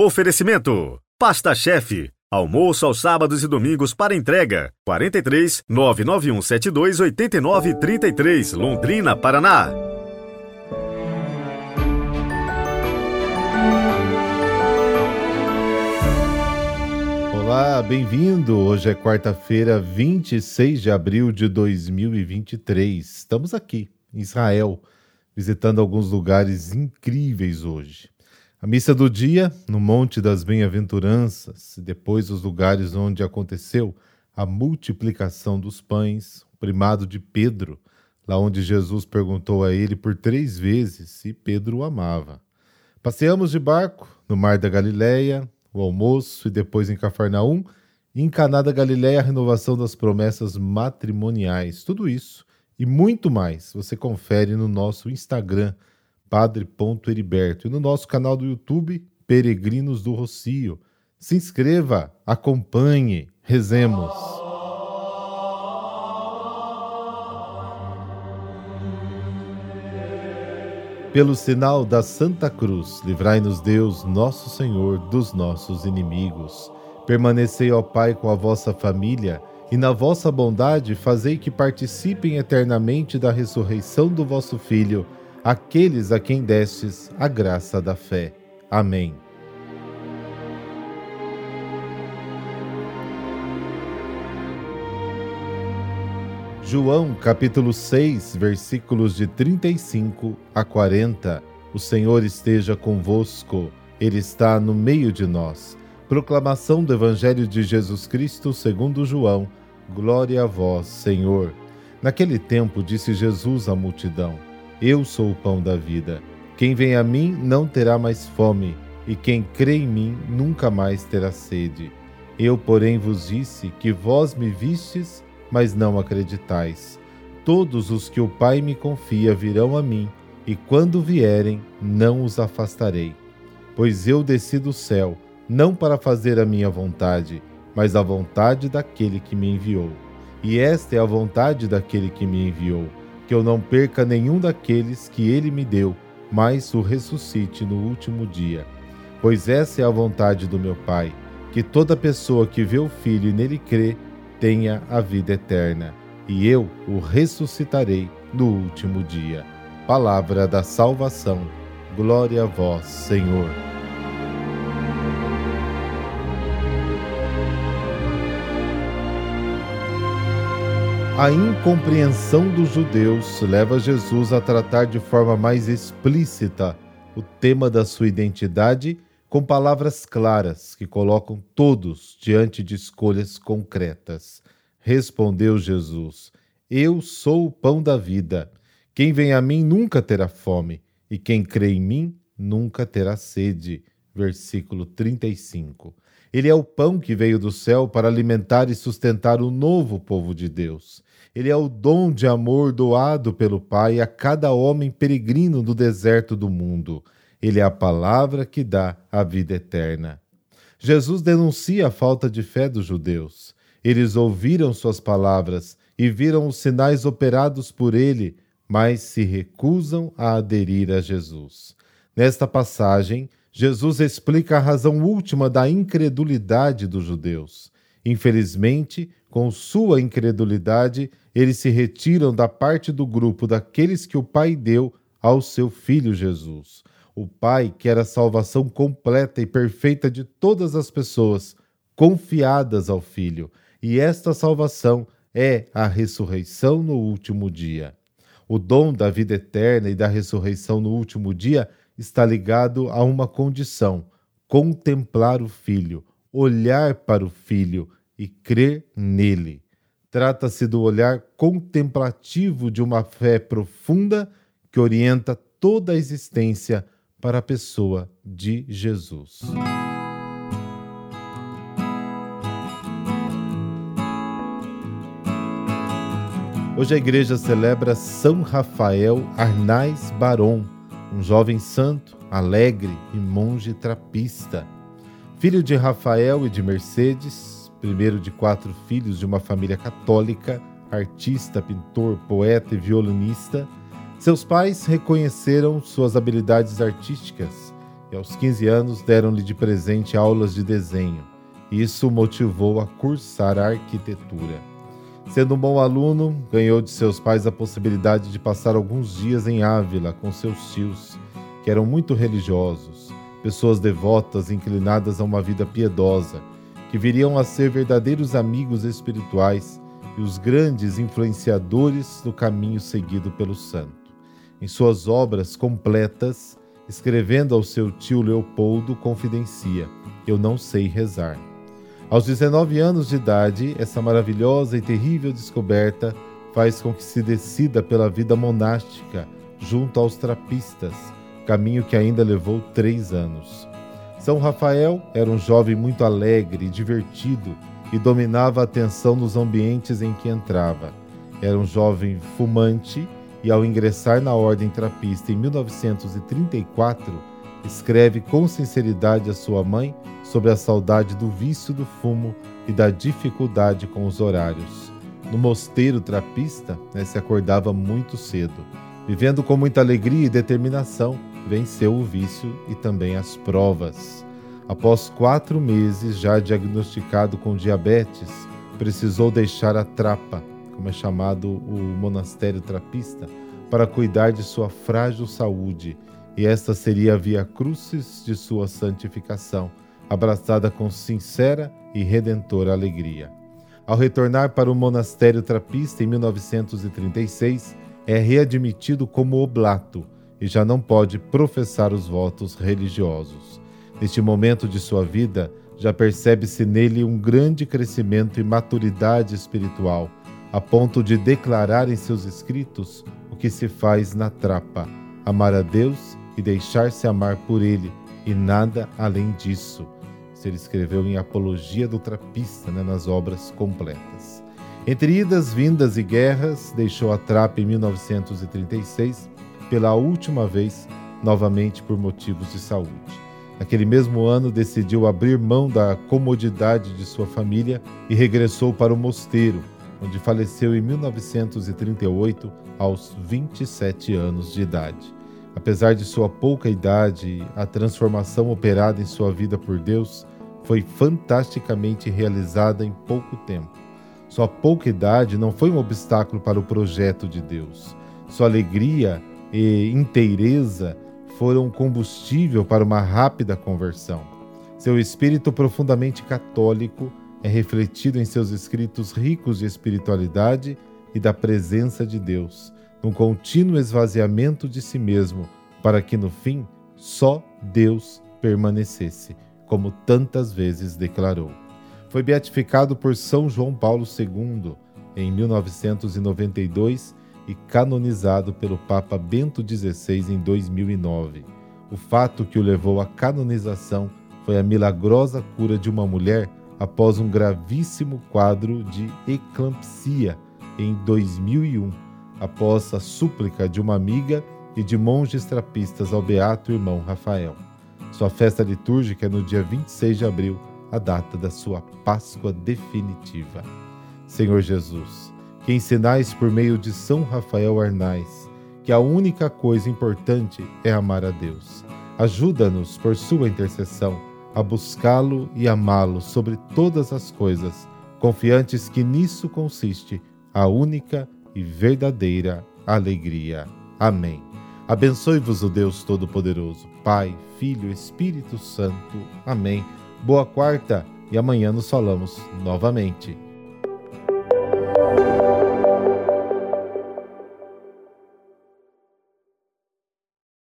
Oferecimento: Pasta Chefe. Almoço aos sábados e domingos para entrega. 43 99172 8933, Londrina, Paraná. Olá, bem-vindo! Hoje é quarta-feira, 26 de abril de 2023. Estamos aqui, em Israel, visitando alguns lugares incríveis hoje. A missa do dia, no Monte das Bem-aventuranças, depois os lugares onde aconteceu a multiplicação dos pães, o primado de Pedro, lá onde Jesus perguntou a ele por três vezes se Pedro o amava. Passeamos de barco no Mar da Galileia, o almoço e depois em Cafarnaum, em Caná da Galileia a renovação das promessas matrimoniais. Tudo isso e muito mais você confere no nosso Instagram, padre.heriberto, e no nosso canal do YouTube, Peregrinos do Rocio. Se inscreva, acompanhe, rezemos. Pelo sinal da Santa Cruz, livrai-nos Deus, nosso Senhor, dos nossos inimigos. Permanecei, ó Pai, com a vossa família, e na vossa bondade fazei que participem eternamente da ressurreição do vosso Filho aqueles a quem destes a graça da fé. Amém. João capítulo 6, versículos de 35 a 40. O Senhor esteja convosco, Ele está no meio de nós. Proclamação do Evangelho de Jesus Cristo segundo João. Glória a vós, Senhor. Naquele tempo disse Jesus à multidão: eu sou o pão da vida. Quem vem a mim não terá mais fome, e quem crê em mim nunca mais terá sede. Eu, porém, vos disse que vós me vistes, mas não acreditais. Todos os que o Pai me confia virão a mim, e quando vierem, não os afastarei. Pois eu desci do céu, não para fazer a minha vontade, mas a vontade daquele que me enviou. E esta é a vontade daquele que me enviou que eu não perca nenhum daqueles que ele me deu, mas o ressuscite no último dia. Pois essa é a vontade do meu Pai, que toda pessoa que vê o Filho e nele crê tenha a vida eterna, e eu o ressuscitarei no último dia. Palavra da salvação. Glória a vós, Senhor. A incompreensão dos judeus leva Jesus a tratar de forma mais explícita o tema da sua identidade com palavras claras que colocam todos diante de escolhas concretas. Respondeu Jesus: Eu sou o pão da vida. Quem vem a mim nunca terá fome, e quem crê em mim nunca terá sede. Versículo 35. Ele é o pão que veio do céu para alimentar e sustentar o novo povo de Deus. Ele é o dom de amor doado pelo Pai a cada homem peregrino do deserto do mundo. Ele é a palavra que dá a vida eterna. Jesus denuncia a falta de fé dos judeus. Eles ouviram suas palavras e viram os sinais operados por ele, mas se recusam a aderir a Jesus. Nesta passagem, Jesus explica a razão última da incredulidade dos judeus. Infelizmente, com sua incredulidade, eles se retiram da parte do grupo daqueles que o Pai deu ao seu Filho Jesus. O Pai quer a salvação completa e perfeita de todas as pessoas confiadas ao Filho, e esta salvação é a ressurreição no último dia. O dom da vida eterna e da ressurreição no último dia está ligado a uma condição: contemplar o Filho, olhar para o Filho e crer nele. Trata-se do olhar contemplativo de uma fé profunda que orienta toda a existência para a pessoa de Jesus. Hoje a igreja celebra São Rafael Arnais Baron, um jovem santo, alegre e monge trapista. Filho de Rafael e de Mercedes, primeiro de quatro filhos de uma família católica, artista, pintor, poeta e violinista, seus pais reconheceram suas habilidades artísticas e aos 15 anos deram-lhe de presente aulas de desenho. Isso o motivou a cursar a arquitetura. Sendo um bom aluno, ganhou de seus pais a possibilidade de passar alguns dias em Ávila com seus tios, que eram muito religiosos, pessoas devotas inclinadas a uma vida piedosa, que viriam a ser verdadeiros amigos espirituais e os grandes influenciadores do caminho seguido pelo santo. Em suas obras completas, escrevendo ao seu tio Leopoldo, confidencia: Eu não sei rezar. Aos 19 anos de idade, essa maravilhosa e terrível descoberta faz com que se decida pela vida monástica junto aos trapistas, caminho que ainda levou três anos. São Rafael era um jovem muito alegre e divertido e dominava a atenção nos ambientes em que entrava. Era um jovem fumante e, ao ingressar na ordem trapista em 1934, escreve com sinceridade a sua mãe sobre a saudade do vício do fumo e da dificuldade com os horários. No mosteiro trapista, né, se acordava muito cedo. Vivendo com muita alegria e determinação, venceu o vício e também as provas. Após quatro meses, já diagnosticado com diabetes, precisou deixar a trapa, como é chamado o monastério trapista, para cuidar de sua frágil saúde, e esta seria a via crucis de sua santificação abraçada com sincera e redentora alegria. Ao retornar para o monastério trapista em 1936, é readmitido como oblato e já não pode professar os votos religiosos. Neste momento de sua vida, já percebe-se nele um grande crescimento e maturidade espiritual, a ponto de declarar em seus escritos o que se faz na trapa: amar a Deus e deixar-se amar por Ele, e nada além disso ele escreveu em Apologia do Trapista, né, nas obras completas. Entre idas, vindas e guerras, deixou a trapa em 1936, pela última vez, novamente por motivos de saúde. Naquele mesmo ano, decidiu abrir mão da comodidade de sua família e regressou para o mosteiro, onde faleceu em 1938, aos 27 anos de idade. Apesar de sua pouca idade, a transformação operada em sua vida por Deus foi fantasticamente realizada em pouco tempo. Sua pouca idade não foi um obstáculo para o projeto de Deus. Sua alegria e inteireza foram combustível para uma rápida conversão. Seu espírito profundamente católico é refletido em seus escritos ricos de espiritualidade e da presença de Deus, num contínuo esvaziamento de si mesmo, para que no fim só Deus permanecesse, como tantas vezes declarou. Foi beatificado por São João Paulo II em 1992 e canonizado pelo Papa Bento XVI em 2009. O fato que o levou à canonização foi a milagrosa cura de uma mulher após um gravíssimo quadro de eclampsia em 2001 após a súplica de uma amiga e de monges trapistas ao beato irmão Rafael. Sua festa litúrgica é no dia 26 de abril, a data da sua Páscoa definitiva. Senhor Jesus, que ensinais por meio de São Rafael Arnais que a única coisa importante é amar a Deus. Ajuda-nos, por sua intercessão, a buscá-lo e amá-lo sobre todas as coisas, confiantes que nisso consiste a única e verdadeira alegria. Amém. Abençoe-vos o Deus Todo-Poderoso, Pai, Filho, Espírito Santo. Amém. Boa quarta e amanhã nos falamos novamente.